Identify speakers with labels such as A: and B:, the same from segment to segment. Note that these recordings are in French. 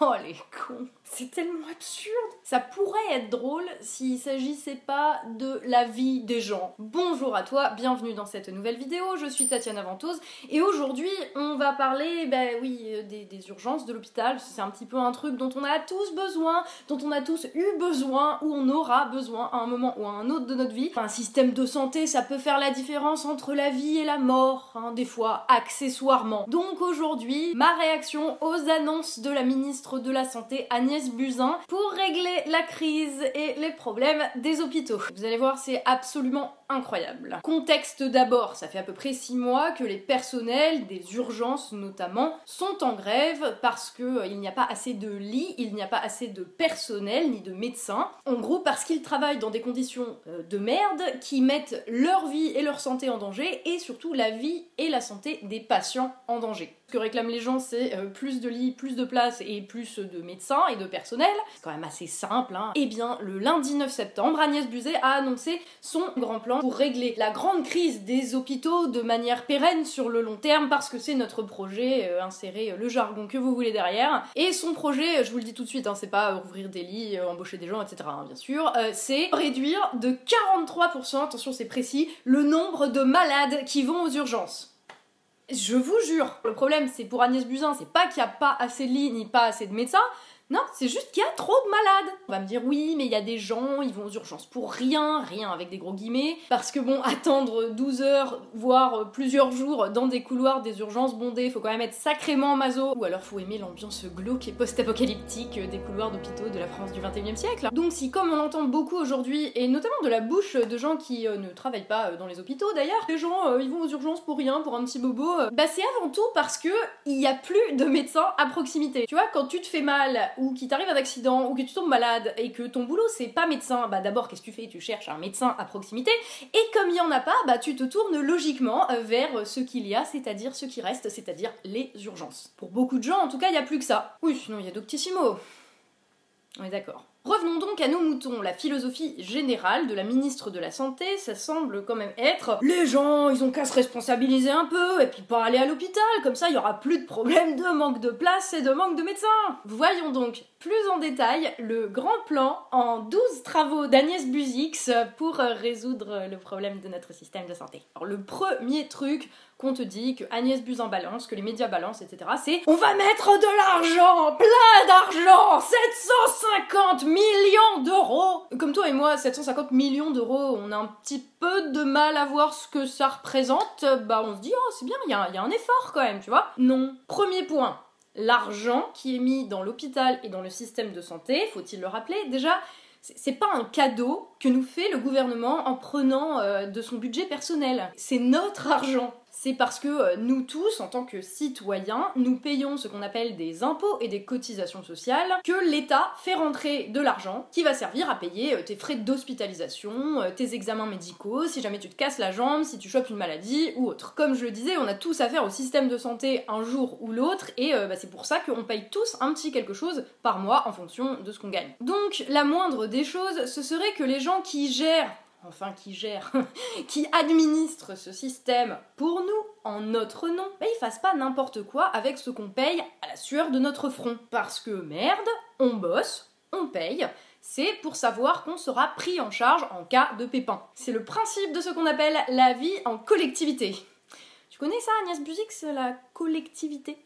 A: Oh les cons c'est tellement absurde. Ça pourrait être drôle s'il s'agissait pas de la vie des gens. Bonjour à toi, bienvenue dans cette nouvelle vidéo. Je suis Tatiana Ventose et aujourd'hui on va parler, ben oui, euh, des, urgences de l'hôpital. C'est un petit peu un truc dont on a tous besoin, dont on a tous eu besoin ou on aura besoin à un moment ou à un autre de notre vie. Un système de santé, ça peut faire la différence entre la vie et la mort, hein, des fois accessoirement. Donc aujourd'hui, ma réaction aux annonces de la ministre de la Santé Agnès Buzyn pour régler la crise et les problèmes des hôpitaux. Vous allez voir, c'est absolument incroyable. Contexte d'abord, ça fait à peu près 6 mois que les personnels des urgences notamment sont en grève parce que euh, n'y a pas assez de lits, il n'y a pas assez de personnel ni de médecins. En gros parce qu'ils travaillent dans des conditions euh, de merde qui mettent leur vie et leur santé en danger et surtout la vie et la santé des patients en danger. Ce que réclament les gens, c'est euh, plus de lits, plus de places et plus de médecins et de personnel. C'est quand même assez simple. Hein. Eh bien, le lundi 9 septembre, Agnès Buzet a annoncé son grand plan pour régler la grande crise des hôpitaux de manière pérenne sur le long terme parce que c'est notre projet, euh, insérer le jargon que vous voulez derrière. Et son projet, je vous le dis tout de suite, hein, c'est pas ouvrir des lits, euh, embaucher des gens, etc. Hein, bien sûr, c'est réduire de 43%, attention c'est précis, le nombre de malades qui vont aux urgences. Je vous jure, le problème c'est pour Agnès Buzyn, c'est pas qu'il n'y a pas assez de lits ni pas assez de médecins, non, c'est juste qu'il y a trop de malades. On va me dire oui, mais il y a des gens, ils vont aux urgences pour rien, rien avec des gros guillemets, parce que bon, attendre 12 heures, voire plusieurs jours dans des couloirs des urgences bondées, faut quand même être sacrément maso, ou alors faut aimer l'ambiance glauque et post-apocalyptique des couloirs d'hôpitaux de la France du 21e siècle. Donc si comme on l'entend beaucoup aujourd'hui, et notamment de la bouche de gens qui euh, ne travaillent pas euh, dans les hôpitaux d'ailleurs, les gens euh, ils vont aux urgences pour rien, pour un petit bobo, bah c'est avant tout parce que il y a plus de médecins à proximité. Tu vois, quand tu te fais mal ou qu'il t'arrive un accident, ou que tu tombes malade, et que ton boulot c'est pas médecin, bah d'abord qu'est-ce que tu fais? Tu cherches un médecin à proximité, et comme il y en a pas, bah tu te tournes logiquement euh, vers ce qu'il y a, c'est-à-dire ce qui reste, c'est-à-dire les urgences. Pour beaucoup de gens, en tout cas, il y a plus que ça. Oui, sinon il y a Doctissimo. On est d'accord. Revenons donc à nos moutons. La philosophie générale de la ministre de la Santé, ça semble quand même être les gens, ils ont qu'à se responsabiliser un peu et puis pas aller à l'hôpital, comme ça il y aura plus de problème de manque de place et de manque de médecins. Voyons donc plus en détail le grand plan en 12 travaux d'Agnès Buzix pour résoudre le problème de notre système de santé. Alors le premier truc qu'on te dit, que Agnès Buzyn balance, que les médias balancent, etc. C'est on va mettre de l'argent, plein d'argent, 750 millions d'euros. Comme toi et moi, 750 millions d'euros, on a un petit peu de mal à voir ce que ça représente. Bah on se dit oh c'est bien, il y, a un effort quand même, tu vois. Non. Premier point, l'argent qui est mis dans l'hôpital et dans le système de santé, faut-il le rappeler, déjà c'est pas un cadeau que nous fait le gouvernement en prenant euh, de son budget personnel. C'est notre argent c'est parce que euh, nous tous, en tant que citoyens, nous payons ce qu'on appelle des impôts et des cotisations sociales, que l'État fait rentrer de l'argent qui va servir à payer euh, tes frais d'hospitalisation, euh, tes examens médicaux, si jamais tu te casses la jambe, si tu chopes une maladie ou autre. Comme je le disais, on a tous affaire au système de santé un jour ou l'autre, et bah, c'est pour ça qu'on paye tous un petit quelque chose par mois en fonction de ce qu'on gagne. Donc la moindre des choses, ce serait que les gens qui gèrent enfin qui gère, qui administre ce système pour nous, en notre nom, bah, il fasse pas n'importe quoi avec ce qu'on paye à la sueur de notre front. Parce que merde, on bosse, on paye, c'est pour savoir qu'on sera pris en charge en cas de pépin. C'est le principe de ce qu'on appelle la vie en collectivité. Tu connais ça, Agnès Buzix, la collectivité?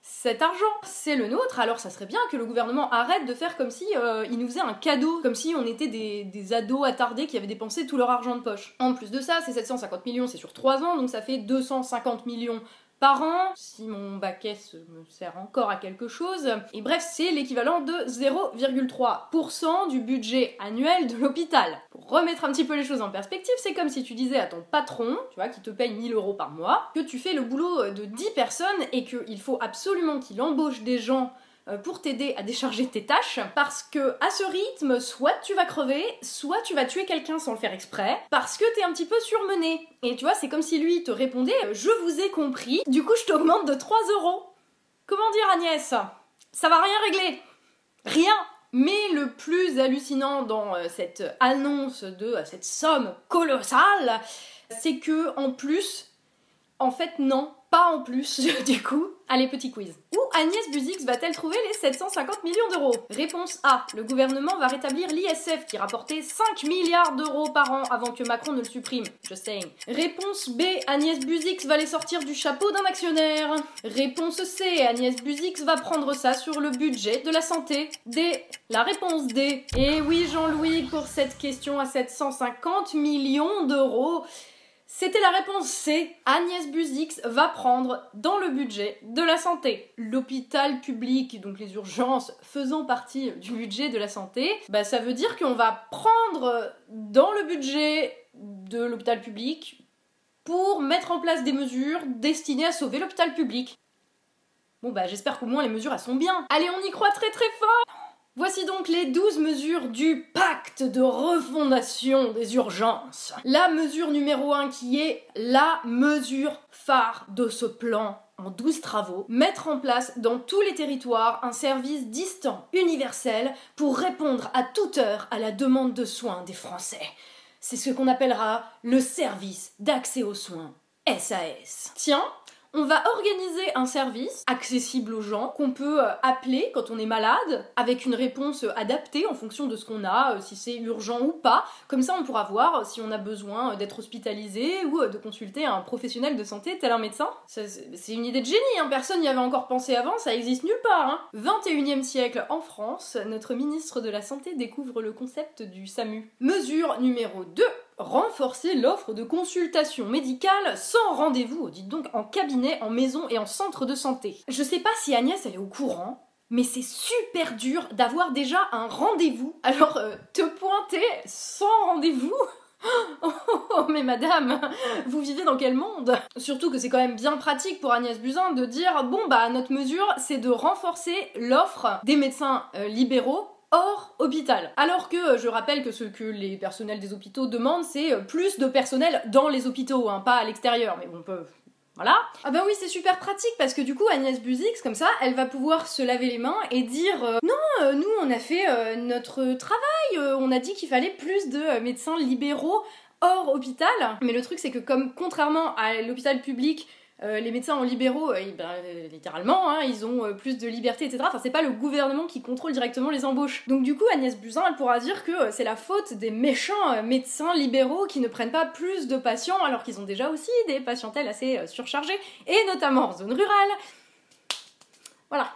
A: Cet argent, c'est le nôtre, alors ça serait bien que le gouvernement arrête de faire comme si euh, il nous faisait un cadeau, comme si on était des, des, ados attardés qui avaient dépensé tout leur argent de poche. En plus de ça, ces 750 millions, c'est sur 3 ans, donc ça fait 250 millions si mon baquet me sert encore à quelque chose. Et bref, c'est l'équivalent de 0,3% du budget annuel de l'hôpital. Pour remettre un petit peu les choses en perspective, c'est comme si tu disais à ton patron, tu vois, qui te paye 1000 euros par mois, que tu fais le boulot de 10 personnes et qu'il faut absolument qu'il embauche des gens pour t'aider à décharger tes tâches parce que à ce rythme, soit tu vas crever, soit tu vas tuer quelqu'un sans le faire exprès parce que t'es un petit peu surmené. Et tu vois, c'est comme si lui te répondait Je vous ai compris, du coup je t'augmente de 3 euros. Comment dire Agnès? Ça va rien régler. Rien mais le plus hallucinant dans euh, cette annonce de euh, cette somme colossale, c'est que en plus, en fait non, pas en plus, du coup. Allez, petit quiz. Où Agnès Buzix va-t-elle trouver les 750 millions d'euros? Réponse A. Le gouvernement va rétablir l'ISF qui rapportait 5 milliards d'euros par an avant que Macron ne le supprime. Je sais. Réponse B. Agnès Buzix va les sortir du chapeau d'un actionnaire. Réponse C. Agnès Buzix va prendre ça sur le budget de la santé. D. La réponse D. Et oui, Jean-Louis, pour cette question à 750 millions d'euros. C'était la réponse C. Agnès Buzix va prendre dans le budget de la santé. L'hôpital public, donc les urgences faisant partie du budget de la santé, bah ça veut dire qu'on va prendre dans le budget de l'hôpital public pour mettre en place des mesures destinées à sauver l'hôpital public. Bon bah j'espère qu'au moins les mesures elles sont bien. Allez, on y croit très très fort Voici donc les 12 mesures du pacte de refondation des urgences. La mesure numéro 1 qui est la mesure phare de ce plan en 12 travaux, mettre en place dans tous les territoires un service distant, universel, pour répondre à toute heure à la demande de soins des Français. C'est ce qu'on appellera le service d'accès aux soins, SAS. Tiens, on va organiser un service accessible aux gens qu'on peut euh, appeler quand on est malade avec une réponse adaptée en fonction de ce qu'on a, euh, si c'est urgent ou pas. Comme ça, on pourra voir si on a besoin d'être hospitalisé ou euh, de consulter un professionnel de santé tel un médecin. C'est une idée de génie, hein. personne n'y avait encore pensé avant, ça existe nulle part. 21e hein. siècle en France, notre ministre de la Santé découvre le concept du SAMU. Mesure numéro 2 renforcer l'offre de consultation médicale sans rendez-vous, dites donc en cabinet, en maison et en centre de santé. Je sais pas si Agnès elle est au courant, mais c'est super dur d'avoir déjà un rendez-vous. Alors euh, te pointer sans rendez-vous? Oh, mais madame, vous vivez dans quel monde? Surtout que c'est quand même bien pratique pour Agnès Buzyn de dire bon bah notre mesure c'est de renforcer l'offre des médecins euh, libéraux hors hôpital. Alors que je rappelle que ce que les personnels des hôpitaux demandent, c'est euh, plus de personnel dans les hôpitaux, hein, pas à l'extérieur. Mais bon, peut. Voilà. Ah bah oui, c'est super pratique parce que du coup Agnès Buzix, comme ça, elle va pouvoir se laver les mains et dire euh, non, euh, nous on a fait notre travail, on a dit qu'il fallait plus de médecins libéraux hors hôpital. Mais le truc c'est que comme contrairement à l'hôpital public euh, les médecins en libéraux, euh, ben, euh, littéralement, hein, ils ont plus de liberté, etc. Enfin, c'est pas le gouvernement qui contrôle directement les embauches. Donc du coup, Agnès Buzyn, elle pourra dire que c'est la faute des méchants médecins libéraux qui ne prennent pas plus de patients alors qu'ils ont déjà aussi des patientèles assez surchargées, et notamment en zone rurale. Voilà,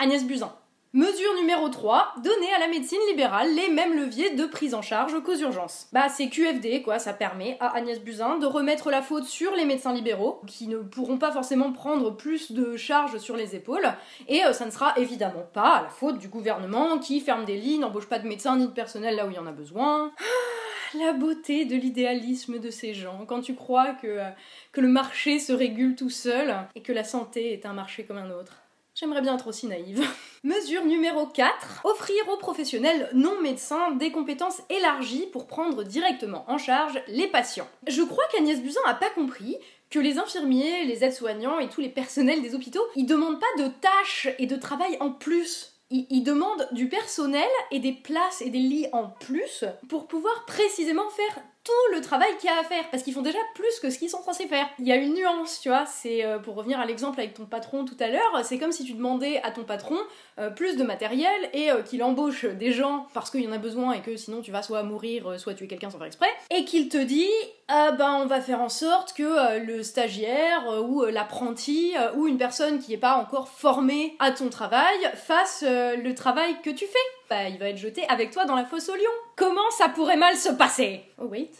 A: Agnès Buzyn. Mesure numéro 3, donner à la médecine libérale les mêmes leviers de prise en charge qu'aux urgences. Bah c'est QFD quoi, ça permet à Agnès Buzyn de remettre la faute sur les médecins libéraux, qui ne pourront pas forcément prendre plus de charges sur les épaules, et euh, ça ne sera évidemment pas la faute du gouvernement qui ferme des lits, n'embauche pas de médecins ni de personnel là où il y en a besoin. Ah, la beauté de l'idéalisme de ces gens, quand tu crois que, euh, que le marché se régule tout seul et que la santé est un marché comme un autre. J'aimerais bien être aussi naïve. Mesure numéro 4. Offrir aux professionnels non médecins des compétences élargies pour prendre directement en charge les patients. Je crois qu'Agnès Buzyn a pas compris que les infirmiers, les aides-soignants et tous les personnels des hôpitaux, ils demandent pas de tâches et de travail en plus. Ils, ils demandent du personnel et des places et des lits en plus pour pouvoir précisément faire tout le travail qu'il y a à faire parce qu'ils font déjà plus que ce qu'ils sont censés faire. Il y a une nuance, tu vois, c'est euh, pour revenir à l'exemple avec ton patron tout à l'heure, c'est comme si tu demandais à ton patron euh, plus de matériel et euh, qu'il embauche des gens parce qu'il y en a besoin et que sinon tu vas soit mourir, soit tuer quelqu'un sans faire exprès, et qu'il te dit ah ben on va faire en sorte que le stagiaire ou l'apprenti ou une personne qui n'est pas encore formée à ton travail fasse le travail que tu fais. Bah il va être jeté avec toi dans la fosse au lion. Comment ça pourrait mal se passer? Oh wait.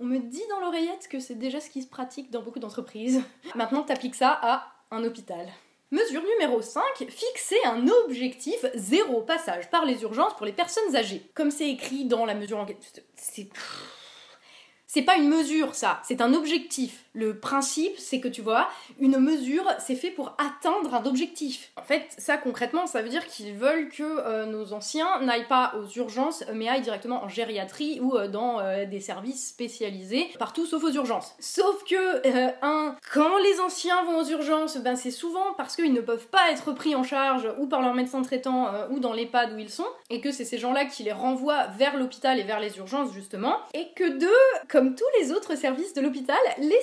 A: On me dit dans l'oreillette que c'est déjà ce qui se pratique dans beaucoup d'entreprises. Maintenant, t'appliques ça à un hôpital. Mesure numéro 5, fixer un objectif zéro passage par les urgences pour les personnes âgées. Comme c'est écrit dans la mesure en C'est c'est pas une mesure, ça, c'est un objectif. Le principe, c'est que tu vois, une mesure, c'est fait pour atteindre un objectif. En fait, ça concrètement, ça veut dire qu'ils veulent que euh, nos anciens n'aillent pas aux urgences, mais aillent directement en gériatrie ou euh, dans euh, des services spécialisés, partout sauf aux urgences. Sauf que, un, quand les anciens vont aux urgences, ben c'est souvent parce qu'ils ne peuvent pas être pris en charge ou par leur médecin traitant ou dans l'EHPAD où ils sont, et que c'est ces gens-là qui les renvoient vers l'hôpital et vers les urgences justement, et que deux, comme tous les autres services de l'hôpital, les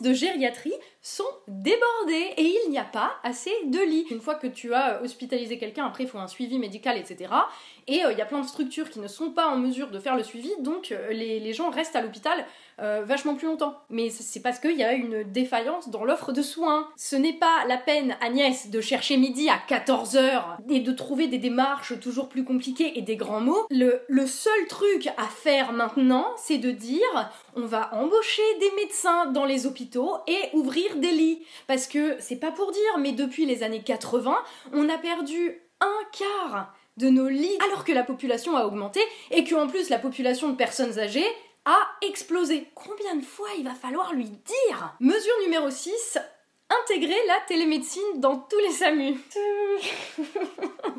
A: de gériatrie sont débordés et il n'y a pas assez de lits. Une fois que tu as hospitalisé quelqu'un, après il faut un suivi médical, etc. Et euh, il y a plein de structures qui ne sont pas en mesure de faire le suivi, donc euh, les, gens restent à l'hôpital euh, vachement plus longtemps. Mais c'est parce qu'il y a une défaillance dans l'offre de soins. Ce n'est pas la peine, Agnès, de chercher midi à 14h et de trouver des démarches toujours plus compliquées et des grands mots. Le, le seul truc à faire maintenant, c'est de dire on va embaucher des médecins dans les hôpitaux et ouvrir des lits. Parce que c'est pas pour dire, mais depuis les années 80, on a perdu un quart de nos lits alors que la population a augmenté et que en plus la population de personnes âgées a explosé. Combien de fois il va falloir lui dire? Mesure numéro 6, intégrer la télémédecine dans tous les SAMU.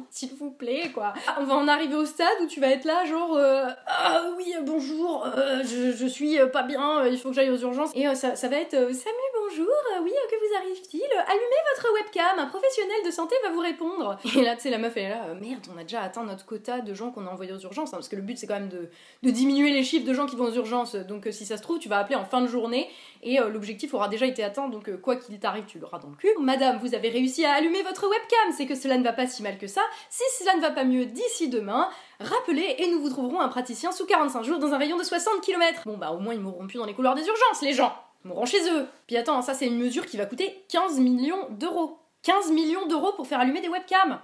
A: S'il vous plaît, quoi. Ah, on va en arriver au stade où tu vas être là, genre, euh, ah oui, bonjour, euh, je, suis pas bien, il faut que j'aille aux urgences. Et euh, ça, ça, va être, SAMU, bonjour, oui, que vous arrive-t-il? Allumez votre webcam, un professionnel de santé va vous répondre. Et là, tu sais, la meuf, elle est là, merde, on a déjà atteint notre quota de gens qu'on a envoyés aux urgences, hein, parce que le but, c'est quand même de, de, diminuer les chiffres de gens qui vont aux urgences. Donc, si ça se trouve, tu vas appeler en fin de journée, et l'objectif aura déjà été atteint, donc quoi qu'il t'arrive, tu l'auras dans le cul. Madame, vous avez réussi à allumer votre webcam, c'est que cela ne va pas si mal que ça. Si cela ne va pas mieux d'ici demain, rappelez et nous vous trouverons un praticien sous 45 jours dans un rayon de 60 km. Bon bah au moins ils mourront plus dans les couloirs des urgences, les gens Ils mourront chez eux Puis attends, ça c'est une mesure qui va coûter 15 millions d'euros. 15 millions d'euros pour faire allumer des webcams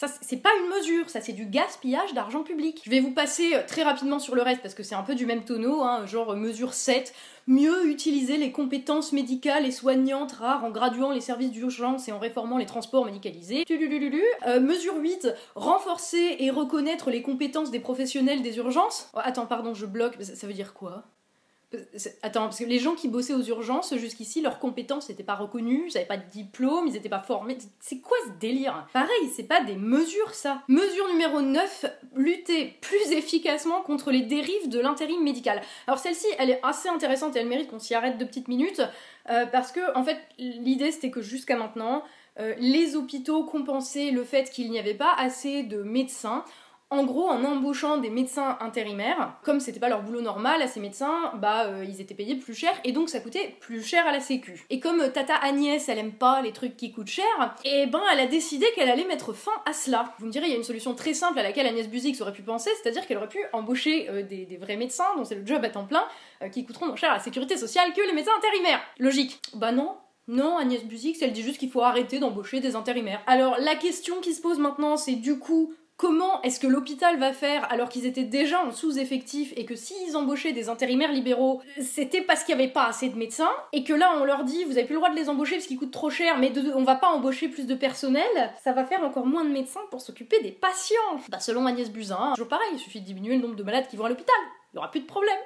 A: ça, c'est pas une mesure, ça c'est du gaspillage d'argent public. Je vais vous passer euh, très rapidement sur le reste parce que c'est un peu du même tonneau, hein, genre euh, mesure 7, mieux utiliser les compétences médicales et soignantes rares en graduant les services d'urgence et en réformant les transports médicalisés. Euh, mesure 8, renforcer et reconnaître les compétences des professionnels des urgences. Oh, attends, pardon, je bloque, ça veut dire quoi? Attends, parce que les gens qui bossaient aux urgences jusqu'ici, leurs compétences n'étaient pas reconnues, ils n'avaient pas de diplôme, ils n'étaient pas formés. C'est quoi ce délire? Pareil, c'est pas des mesures ça. Mesure numéro 9, lutter plus efficacement contre les dérives de l'intérim médical. Alors celle-ci, elle est assez intéressante et elle mérite qu'on s'y arrête deux petites minutes, euh, parce que en fait, l'idée c'était que jusqu'à maintenant, euh, les hôpitaux compensaient le fait qu'il n'y avait pas assez de médecins en gros, en embauchant des médecins intérimaires, comme c'était pas leur boulot normal à ces médecins, bah euh, ils étaient payés plus cher et donc ça coûtait plus cher à la sécu. Et comme euh, Tata Agnès, elle aime pas les trucs qui coûtent cher, et ben elle a décidé qu'elle allait mettre fin à cela. Vous me direz, il y a une solution très simple à laquelle Agnès Buzix aurait pu penser, c'est-à-dire qu'elle aurait pu embaucher euh, des, vrais médecins, dont c'est le job à temps plein, qui coûteront moins cher à la sécurité sociale que les médecins intérimaires. Logique. Bah non, non, Agnès Buzix, elle dit juste qu'il faut arrêter d'embaucher des intérimaires. Alors la question qui se pose maintenant, c'est du coup, Comment est-ce que l'hôpital va faire alors qu'ils étaient déjà en sous-effectif et que s'ils embauchaient des intérimaires libéraux, c'était parce qu'il n'y avait pas assez de médecins et que là on leur dit vous avez plus le droit de les embaucher parce qu'ils coûtent trop cher mais on va pas embaucher plus de personnel, ça va faire encore moins de médecins pour s'occuper des patients. Bah selon Agnès Buzyn, toujours pareil, il suffit de diminuer le nombre de malades qui vont à l'hôpital, il y aura plus de problème.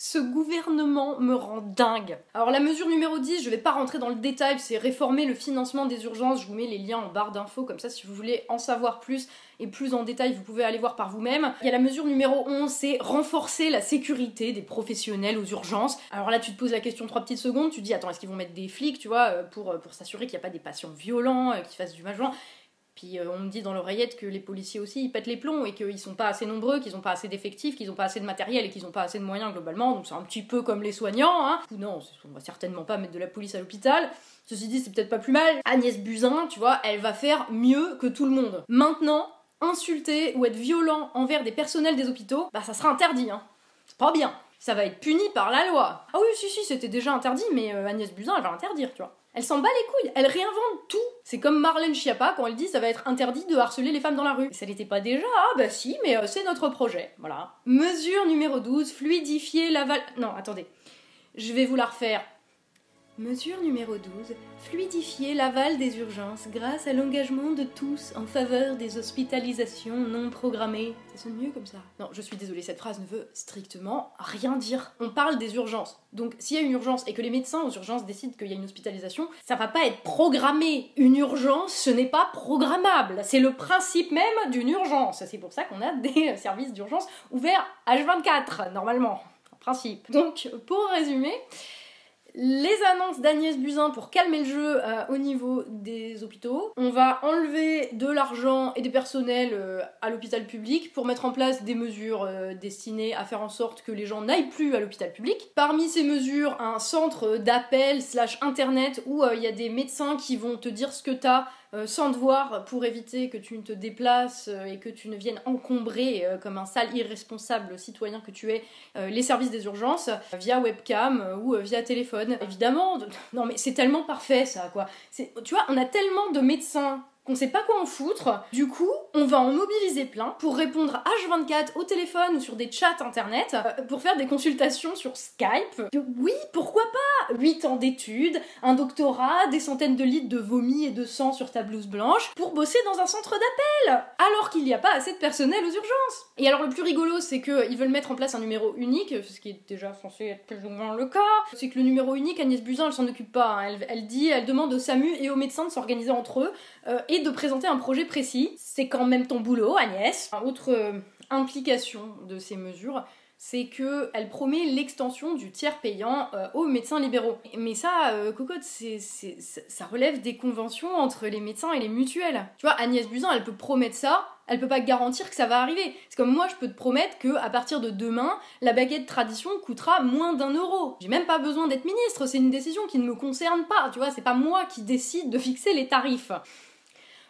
A: Ce gouvernement me rend dingue. Alors la mesure numéro 10, je vais pas rentrer dans le détail, c'est réformer le financement des urgences. Je vous mets les liens en barre d'infos, comme ça si vous voulez en savoir plus et plus en détail, vous pouvez aller voir par vous-même. Il y a la mesure numéro 11, c'est renforcer la sécurité des professionnels aux urgences. Alors là, tu te poses la question 3 petites secondes, tu dis attends, est-ce qu'ils vont mettre des flics, tu vois, euh, pour, euh, pour s'assurer qu'il n'y a pas des patients violents, euh, qui fassent du mal puis euh, on me dit dans l'oreillette que les policiers aussi ils pètent les plombs et qu'ils sont pas assez nombreux, qu'ils ont pas assez d'effectifs, qu'ils ont pas assez de matériel et qu'ils ont pas assez de moyens globalement. Donc c'est un petit peu comme les soignants. Hein. Non, on va certainement pas mettre de la police à l'hôpital. Ceci dit, c'est peut-être pas plus mal. Agnès Buzyn, tu vois, elle va faire mieux que tout le monde. Maintenant, insulter ou être violent envers des personnels des hôpitaux, bah ça sera interdit. Hein. C'est pas bien. Ça va être puni par la loi. Ah oui, si, si, c'était déjà interdit, mais euh, Agnès Buzyn, elle va interdire, tu vois. Elle s'en bat les couilles, elle réinvente tout. C'est comme Marlène Schiappa quand elle dit ça va être interdit de harceler les femmes dans la rue. Ça n'était pas déjà Ah bah si, mais euh, c'est notre projet. Voilà. Mesure numéro 12, fluidifier la val... Non, attendez. Je vais vous la refaire. Mesure numéro 12. Fluidifier l'aval des urgences grâce à l'engagement de tous en faveur des hospitalisations non programmées. Ça sonne mieux comme ça. Non, je suis désolée, cette phrase ne veut strictement rien dire. On parle des urgences. Donc s'il y a une urgence et que les médecins aux urgences décident qu'il y a une hospitalisation, ça va pas être programmé. Une urgence, ce n'est pas programmable. C'est le principe même d'une urgence. C'est pour ça qu'on a des services d'urgence ouverts H24, normalement. En principe. Donc, pour résumer, les annonces d'Agnès Buzyn pour calmer le jeu euh, au niveau des hôpitaux. On va enlever de l'argent et des personnels euh, à l'hôpital public pour mettre en place des mesures euh, destinées à faire en sorte que les gens n'aillent plus à l'hôpital public. Parmi ces mesures, un centre d'appel slash internet où il y a des médecins qui vont te dire ce que t'as sans devoir pour éviter que tu ne te déplaces et que tu ne viennes encombrer comme un sale irresponsable citoyen que tu es les services des urgences via webcam ou via téléphone. Évidemment, non mais c'est tellement parfait ça quoi. Tu vois, on a tellement de médecins on sait pas quoi en foutre. Du coup, on va en mobiliser plein pour répondre H24 au téléphone ou sur des chats internet, euh, pour faire des consultations sur Skype. Oui, pourquoi pas? 8 ans d'études, un doctorat, des centaines de litres de vomi et de sang sur ta blouse blanche, pour bosser dans un centre d'appel, alors qu'il n'y a pas assez de personnel aux urgences. Et alors le plus rigolo, c'est qu'ils veulent mettre en place un numéro unique, ce qui est déjà censé être plus ou moins le cas. C'est que le numéro unique, Agnès Buzyn, elle s'en occupe pas. Hein. Elle, dit, elle demande au SAMU et aux médecins de s'organiser entre eux euh, de présenter un projet précis. C'est quand même ton boulot, Agnès. Autre euh, implication de ces mesures, c'est que elle promet l'extension du tiers payant euh, aux médecins libéraux. Mais ça, cocotte, c'est, ça relève des conventions entre les médecins et les mutuelles. Tu vois, Agnès Buzyn, elle peut promettre ça, elle peut pas garantir que ça va arriver. C'est comme moi, je peux te promettre que à partir de demain, la baguette tradition coûtera moins d'un euro. J'ai même pas besoin d'être ministre, c'est une décision qui ne me concerne pas, tu vois, c'est pas moi qui décide de fixer les tarifs.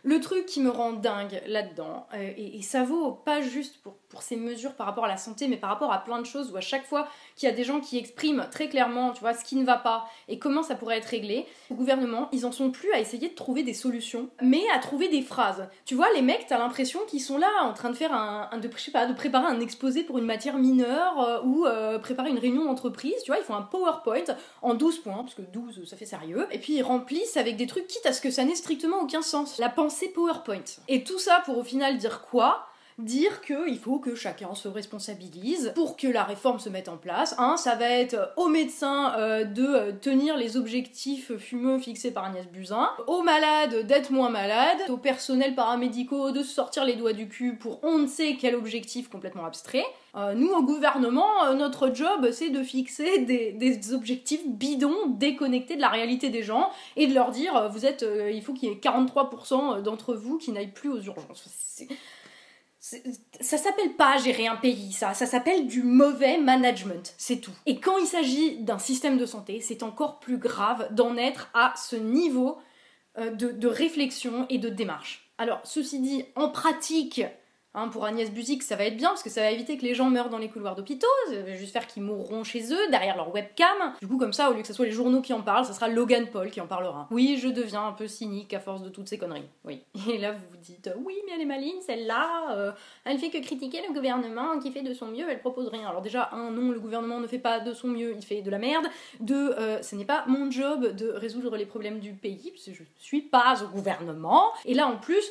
A: Le truc qui me rend dingue là-dedans, euh, et, ça vaut pas juste pour, pour, ces mesures par rapport à la santé, mais par rapport à plein de choses où à chaque fois qu'il y a des gens qui expriment très clairement, tu vois, ce qui ne va pas et comment ça pourrait être réglé, au gouvernement, ils en sont plus à essayer de trouver des solutions, mais à trouver des phrases. Tu vois, les mecs, t'as l'impression qu'ils sont là en train de faire un, de, préparer un exposé pour une matière mineure euh, ou euh, préparer une réunion d'entreprise, tu vois, ils font un PowerPoint en 12 points, parce que 12 ça fait sérieux, et puis ils remplissent avec des trucs quitte à ce que ça n'ait strictement aucun sens. Pensée PowerPoint. Et tout ça pour au final dire quoi? Dire qu'il faut que chacun se responsabilise pour que la réforme se mette en place. Hein, ça va être aux médecins euh, de euh, tenir les objectifs fumeux fixés par Agnès Buzyn, aux malades d'être moins malades, aux personnels paramédicaux de sortir les doigts du cul pour on ne sait quel objectif complètement abstrait. Euh, nous, au gouvernement, notre job, c'est de fixer des, objectifs bidons, déconnectés de la réalité des gens, et de leur dire, il faut qu'il y ait 43% d'entre vous qui n'aillent plus aux urgences ça s'appelle pas gérer un pays, ça, ça s'appelle du mauvais management, c'est tout. Et quand il s'agit d'un système de santé, c'est encore plus grave d'en être à ce niveau euh, de, de réflexion et de démarche. Alors, ceci dit, en pratique, Hein, pour Agnès Buzik, ça va être bien parce que ça va éviter que les gens meurent dans les couloirs d'hôpitaux. Ça va juste faire qu'ils mourront chez eux, derrière leur webcam. Du coup, comme ça, au lieu que ce soit les journaux qui en parlent, ça sera Logan Paul qui en parlera. Oui, je deviens un peu cynique à force de toutes ces conneries. Oui. Et là, vous vous dites, oui, mais elle est maligne, celle-là. Euh, elle fait que critiquer le gouvernement qui fait de son mieux, elle propose rien. Alors, déjà, un, non, le gouvernement ne fait pas de son mieux, il fait de la merde. Deux, euh, ce n'est pas mon job de résoudre les problèmes du pays, parce que je suis pas au gouvernement. Et là, en plus,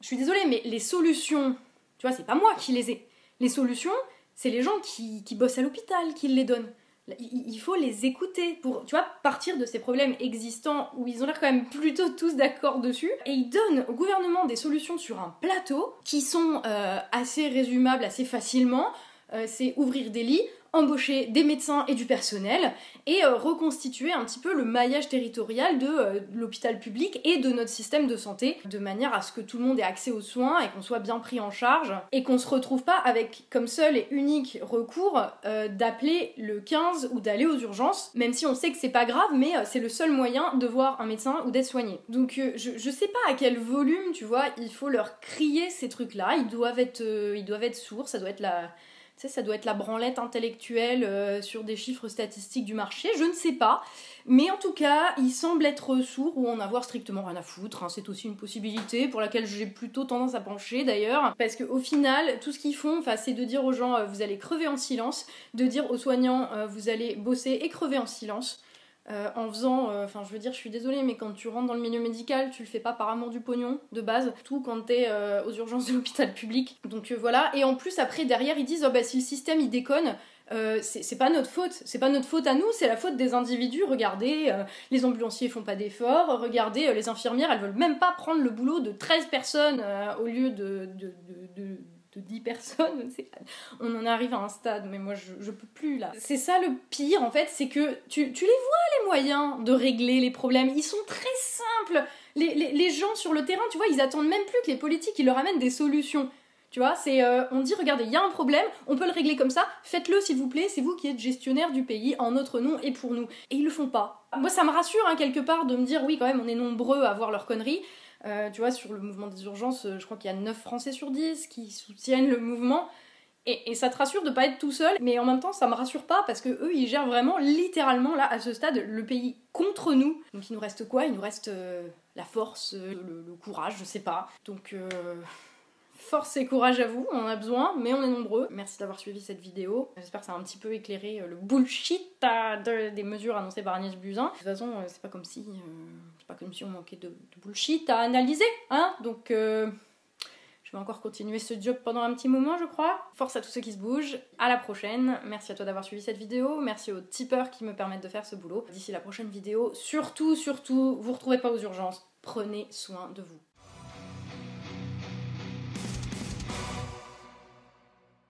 A: je suis désolée, mais les solutions tu vois, c'est pas moi qui les ai. Les solutions, c'est les gens qui, bossent à l'hôpital qui les donnent. Il faut les écouter pour, tu vois, partir de ces problèmes existants où ils ont l'air quand même plutôt tous d'accord dessus. Et ils donnent au gouvernement des solutions sur un plateau qui sont euh, assez résumables assez facilement. Euh, c'est ouvrir des lits, embaucher des médecins et du personnel et euh, reconstituer un petit peu le maillage territorial de euh, l'hôpital public et de notre système de santé de manière à ce que tout le monde ait accès aux soins et qu'on soit bien pris en charge et qu'on se retrouve pas avec comme seul et unique recours d'appeler le 15 ou d'aller aux urgences même si on sait que c'est pas grave mais c'est le seul moyen de voir un médecin ou d'être soigné. Donc je, je sais pas à quel volume tu vois il faut leur crier ces trucs là, ils doivent être, ils doivent être sourds, ça doit être la ça doit être la branlette intellectuelle euh, sur des chiffres statistiques du marché, je ne sais pas. Mais en tout cas, il semble être sourd ou en avoir strictement rien à foutre. Hein. C'est aussi une possibilité pour laquelle j'ai plutôt tendance à pencher d'ailleurs. Parce qu'au final, tout ce qu'ils font, c'est de dire aux gens euh, vous allez crever en silence, de dire aux soignants euh, vous allez bosser et crever en silence. Euh, en faisant, euh, enfin je veux dire, je suis désolée, mais quand tu rentres dans le milieu médical, tu le fais pas par amour du pognon de base, tout quand t'es euh, aux urgences de l'hôpital public. Donc voilà, et en plus après derrière ils disent oh bah si le système il déconne, c'est pas notre faute, c'est pas notre faute à nous, c'est la faute des individus. Regardez, les ambulanciers font pas d'efforts, regardez, les infirmières elles veulent même pas prendre le boulot de 13 personnes au lieu de, 10 personnes. On en arrive à un stade, mais moi je, peux plus là. C'est ça le pire en fait, c'est que tu, les vois les moyens de régler les problèmes. Ils sont très simples. Les, les, les gens sur le terrain, tu vois, ils attendent même plus que les politiques ils leur amènent des solutions. Tu vois, c'est euh, on dit regardez, il y a un problème, on peut le régler comme ça, faites-le s'il vous plaît, c'est vous qui êtes gestionnaire du pays en notre nom et pour nous. Et ils le font pas. Moi ça me rassure hein, quelque part de me dire oui quand même on est nombreux à voir leurs conneries. Euh, tu vois, sur le mouvement des urgences, euh, je crois qu'il y a 9 Français sur 10 qui soutiennent le mouvement. Et, ça te rassure de pas être tout seul, mais en même temps ça me rassure pas parce que eux ils gèrent vraiment littéralement là à ce stade le pays contre nous. Donc il nous reste quoi? Il nous reste la force, le, courage, je sais pas. Donc Force et courage à vous, on en a besoin, mais on est nombreux. Merci d'avoir suivi cette vidéo. J'espère que ça a un petit peu éclairé euh, le bullshit des mesures annoncées par Agnès Buzyn. De toute façon, euh, c'est pas comme si, euh, c'est pas comme si on manquait de, bullshit à analyser, hein. Donc, je vais encore continuer ce job pendant un petit moment, je crois. Force à tous ceux qui se bougent. À la prochaine. Merci à toi d'avoir suivi cette vidéo. Merci aux tipeurs qui me permettent de faire ce boulot. D'ici la prochaine vidéo, surtout, surtout, vous retrouvez pas aux urgences. Prenez soin de vous.